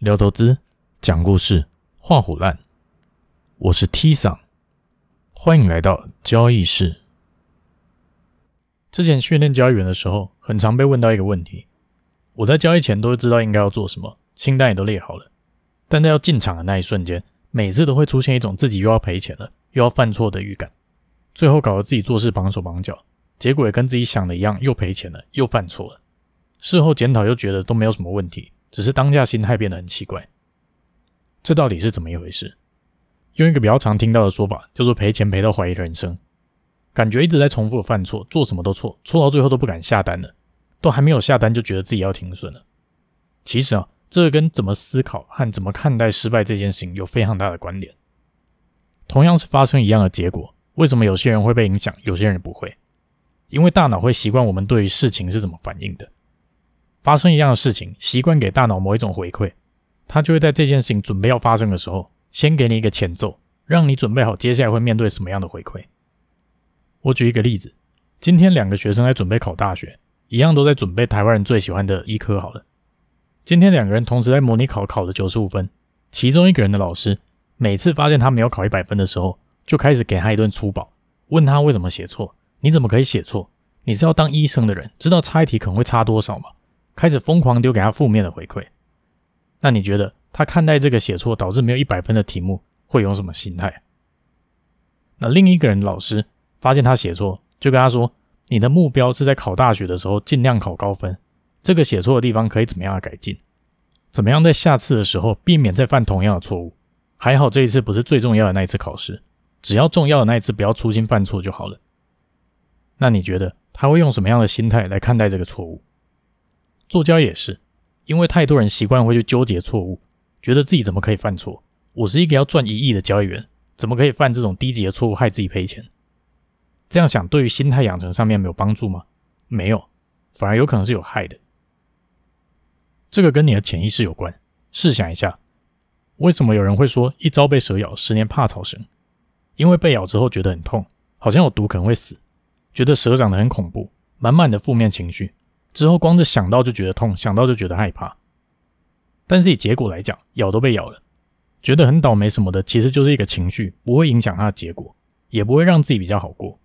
聊投资，讲故事，画虎烂。我是 T 桑，欢迎来到交易室。之前训练交易员的时候，很常被问到一个问题：我在交易前都会知道应该要做什么，清单也都列好了，但在要进场的那一瞬间，每次都会出现一种自己又要赔钱了，又要犯错的预感，最后搞得自己做事绑手绑脚，结果也跟自己想的一样，又赔钱了，又犯错了。事后检讨又觉得都没有什么问题。只是当下心态变得很奇怪，这到底是怎么一回事？用一个比较常听到的说法叫做赔钱赔到怀疑人生，感觉一直在重复犯错，做什么都错，错到最后都不敢下单了，都还没有下单就觉得自己要停损了。其实啊，这个跟怎么思考和怎么看待失败这件事情有非常大的关联。同样是发生一样的结果，为什么有些人会被影响，有些人不会？因为大脑会习惯我们对于事情是怎么反应的。发生一样的事情，习惯给大脑某一种回馈，它就会在这件事情准备要发生的时候，先给你一个前奏，让你准备好接下来会面对什么样的回馈。我举一个例子，今天两个学生在准备考大学，一样都在准备台湾人最喜欢的医科。好了，今天两个人同时在模拟考考了九十五分，其中一个人的老师每次发现他没有考一百分的时候，就开始给他一顿粗暴，问他为什么写错？你怎么可以写错？你是要当医生的人，知道差一题可能会差多少吗？开始疯狂丢给他负面的回馈，那你觉得他看待这个写错导致没有一百分的题目会有什么心态？那另一个人老师发现他写错，就跟他说：“你的目标是在考大学的时候尽量考高分，这个写错的地方可以怎么样改进？怎么样在下次的时候避免再犯同样的错误？还好这一次不是最重要的那一次考试，只要重要的那一次不要粗心犯错就好了。”那你觉得他会用什么样的心态来看待这个错误？做交易也是，因为太多人习惯会去纠结错误，觉得自己怎么可以犯错？我是一个要赚一亿的交易员，怎么可以犯这种低级的错误害自己赔钱？这样想对于心态养成上面没有帮助吗？没有，反而有可能是有害的。这个跟你的潜意识有关。试想一下，为什么有人会说一朝被蛇咬，十年怕草绳？因为被咬之后觉得很痛，好像有毒可能会死，觉得蛇长得很恐怖，满满的负面情绪。之后光是想到就觉得痛，想到就觉得害怕。但是以结果来讲，咬都被咬了，觉得很倒霉什么的，其实就是一个情绪，不会影响它的结果，也不会让自己比较好过。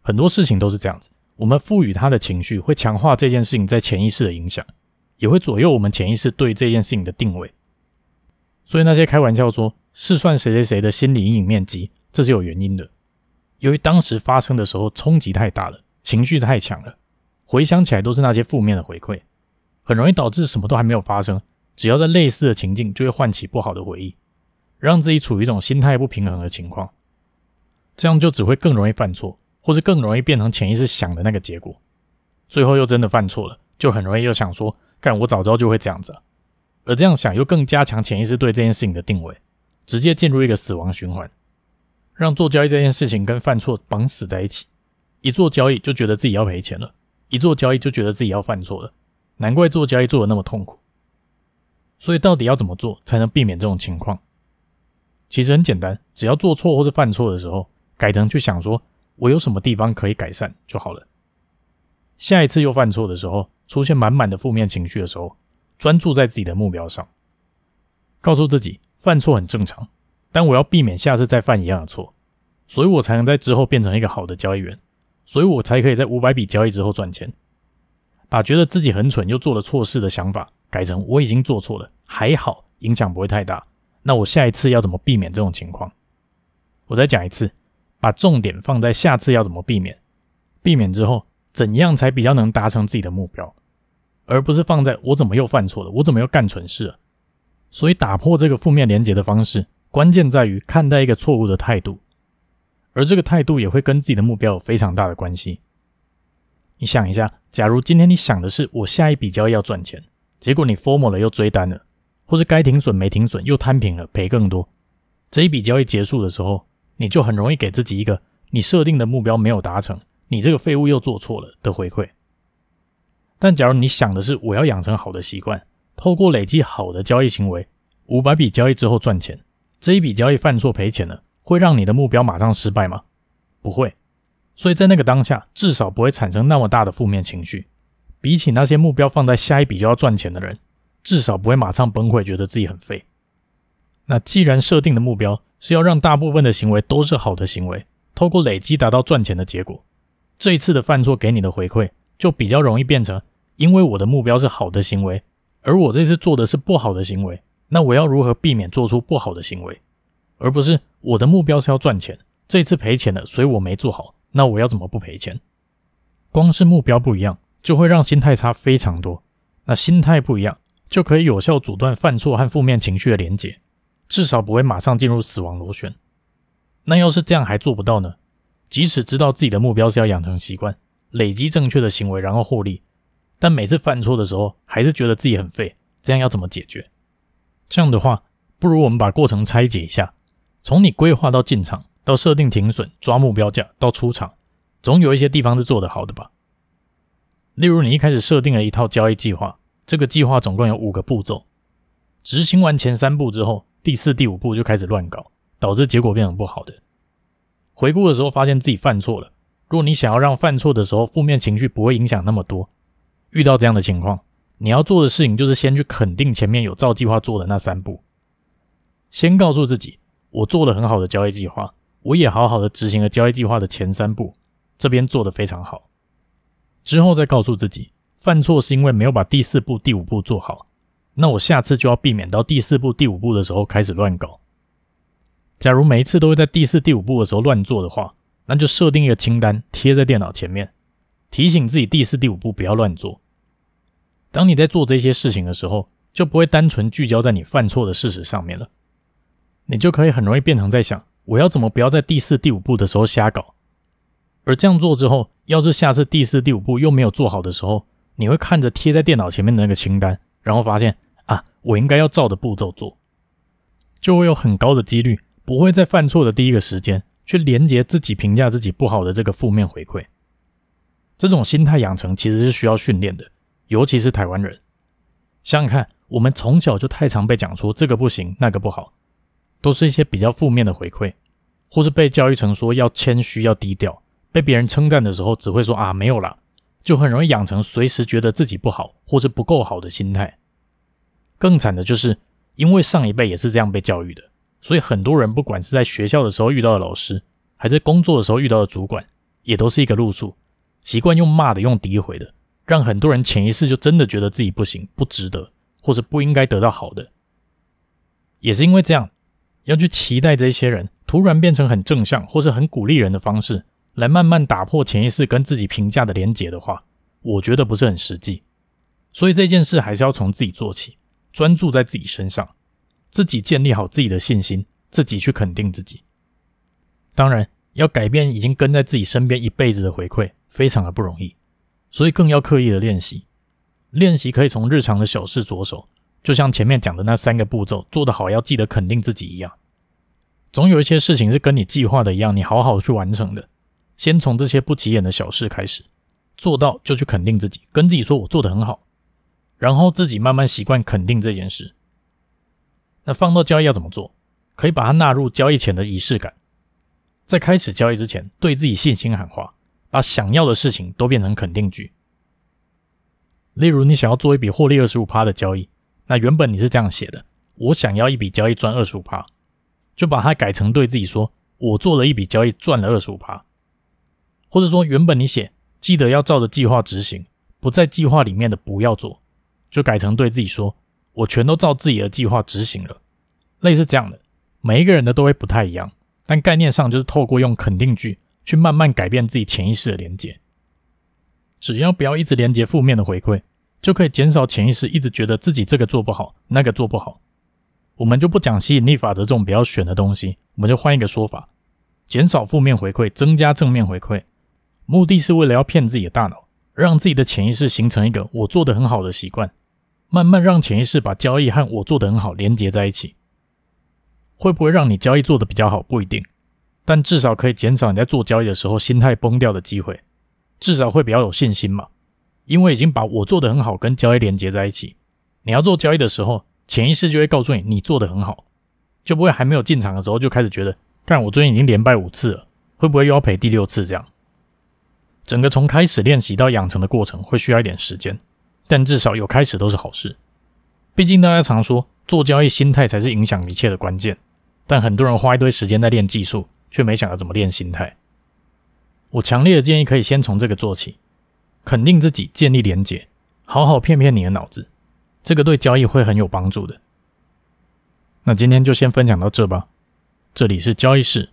很多事情都是这样子，我们赋予它的情绪，会强化这件事情在潜意识的影响，也会左右我们潜意识对这件事情的定位。所以那些开玩笑说试算谁谁谁的心理阴影面积，这是有原因的。由于当时发生的时候冲击太大了，情绪太强了。回想起来都是那些负面的回馈，很容易导致什么都还没有发生，只要在类似的情境就会唤起不好的回忆，让自己处于一种心态不平衡的情况，这样就只会更容易犯错，或是更容易变成潜意识想的那个结果，最后又真的犯错了，就很容易又想说，干我早知道就会这样子，而这样想又更加强潜意识对这件事情的定位，直接进入一个死亡循环，让做交易这件事情跟犯错绑死在一起，一做交易就觉得自己要赔钱了。一做交易就觉得自己要犯错了，难怪做交易做的那么痛苦。所以到底要怎么做才能避免这种情况？其实很简单，只要做错或是犯错的时候，改成去想说我有什么地方可以改善就好了。下一次又犯错的时候，出现满满的负面情绪的时候，专注在自己的目标上，告诉自己犯错很正常，但我要避免下次再犯一样的错，所以我才能在之后变成一个好的交易员。所以我才可以在五百笔交易之后赚钱，把觉得自己很蠢又做了错事的想法改成我已经做错了，还好影响不会太大。那我下一次要怎么避免这种情况？我再讲一次，把重点放在下次要怎么避免，避免之后怎样才比较能达成自己的目标，而不是放在我怎么又犯错了，我怎么又干蠢事了。所以打破这个负面连结的方式，关键在于看待一个错误的态度。而这个态度也会跟自己的目标有非常大的关系。你想一下，假如今天你想的是我下一笔交易要赚钱，结果你 FOMO 了又追单了，或是该停损没停损又摊平了赔更多，这一笔交易结束的时候，你就很容易给自己一个你设定的目标没有达成，你这个废物又做错了的回馈。但假如你想的是我要养成好的习惯，透过累积好的交易行为，五百笔交易之后赚钱，这一笔交易犯错赔钱了。会让你的目标马上失败吗？不会，所以在那个当下，至少不会产生那么大的负面情绪。比起那些目标放在下一笔就要赚钱的人，至少不会马上崩溃，觉得自己很废。那既然设定的目标是要让大部分的行为都是好的行为，透过累积达到赚钱的结果，这一次的犯错给你的回馈就比较容易变成，因为我的目标是好的行为，而我这次做的是不好的行为，那我要如何避免做出不好的行为？而不是我的目标是要赚钱，这次赔钱了，所以我没做好，那我要怎么不赔钱？光是目标不一样，就会让心态差非常多。那心态不一样，就可以有效阻断犯错和负面情绪的连结，至少不会马上进入死亡螺旋。那要是这样还做不到呢？即使知道自己的目标是要养成习惯，累积正确的行为，然后获利，但每次犯错的时候还是觉得自己很废，这样要怎么解决？这样的话，不如我们把过程拆解一下，从你规划到进场，到设定停损、抓目标价，到出场，总有一些地方是做得好的吧？例如，你一开始设定了一套交易计划，这个计划总共有五个步骤，执行完前三步之后，第四、第五步就开始乱搞。导致结果变成不好的。回顾的时候发现自己犯错了。如果你想要让犯错的时候负面情绪不会影响那么多，遇到这样的情况，你要做的事情就是先去肯定前面有照计划做的那三步。先告诉自己，我做了很好的交易计划，我也好好的执行了交易计划的前三步，这边做得非常好。之后再告诉自己，犯错是因为没有把第四步、第五步做好，那我下次就要避免到第四步、第五步的时候开始乱搞。假如每一次都会在第四、第五步的时候乱做的话，那就设定一个清单贴在电脑前面，提醒自己第四、第五步不要乱做。当你在做这些事情的时候，就不会单纯聚焦在你犯错的事实上面了，你就可以很容易变成在想我要怎么不要在第四、第五步的时候瞎搞。而这样做之后，要是下次第四、第五步又没有做好的时候，你会看着贴在电脑前面的那个清单，然后发现啊，我应该要照着步骤做，就会有很高的几率。不会在犯错的第一个时间去连接自己评价自己不好的这个负面回馈，这种心态养成其实是需要训练的，尤其是台湾人。想想看，我们从小就太常被讲出这个不行，那个不好，都是一些比较负面的回馈，或是被教育成说要谦虚、要低调，被别人称赞的时候只会说啊没有啦，就很容易养成随时觉得自己不好或者不够好的心态。更惨的就是，因为上一辈也是这样被教育的。所以很多人不管是在学校的时候遇到的老师，还是工作的时候遇到的主管，也都是一个路数，习惯用骂的、用诋毁的，让很多人潜意识就真的觉得自己不行、不值得，或者不应该得到好的。也是因为这样，要去期待这些人突然变成很正向或是很鼓励人的方式，来慢慢打破潜意识跟自己评价的连结的话，我觉得不是很实际。所以这件事还是要从自己做起，专注在自己身上。自己建立好自己的信心，自己去肯定自己。当然，要改变已经跟在自己身边一辈子的回馈，非常的不容易，所以更要刻意的练习。练习可以从日常的小事着手，就像前面讲的那三个步骤，做得好要记得肯定自己一样。总有一些事情是跟你计划的一样，你好好去完成的。先从这些不起眼的小事开始，做到就去肯定自己，跟自己说我做得很好，然后自己慢慢习惯肯定这件事。那放到交易要怎么做？可以把它纳入交易前的仪式感，在开始交易之前，对自己信心喊话，把想要的事情都变成肯定句。例如，你想要做一笔获利二十五趴的交易，那原本你是这样写的：我想要一笔交易赚二十五趴，就把它改成对自己说：我做了一笔交易赚了二十五趴。或者说，原本你写记得要照着计划执行，不在计划里面的不要做，就改成对自己说。我全都照自己的计划执行了，类似这样的，每一个人的都会不太一样，但概念上就是透过用肯定句去慢慢改变自己潜意识的连接。只要不要一直连接负面的回馈，就可以减少潜意识一直觉得自己这个做不好，那个做不好。我们就不讲吸引力法则这种比较玄的东西，我们就换一个说法，减少负面回馈，增加正面回馈，目的是为了要骗自己的大脑，让自己的潜意识形成一个我做得很好的习惯。慢慢让潜意识把交易和我做得很好连接在一起，会不会让你交易做得比较好？不一定，但至少可以减少你在做交易的时候心态崩掉的机会，至少会比较有信心嘛。因为已经把我做得很好跟交易连接在一起，你要做交易的时候，潜意识就会告诉你你做得很好，就不会还没有进场的时候就开始觉得，看我最近已经连败五次了，会不会又要赔第六次这样？整个从开始练习到养成的过程会需要一点时间。但至少有开始都是好事。毕竟大家常说做交易心态才是影响一切的关键，但很多人花一堆时间在练技术，却没想到怎么练心态。我强烈的建议可以先从这个做起，肯定自己，建立连结，好好骗骗你的脑子，这个对交易会很有帮助的。那今天就先分享到这吧，这里是交易室，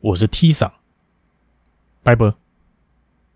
我是 T 桑，拜拜。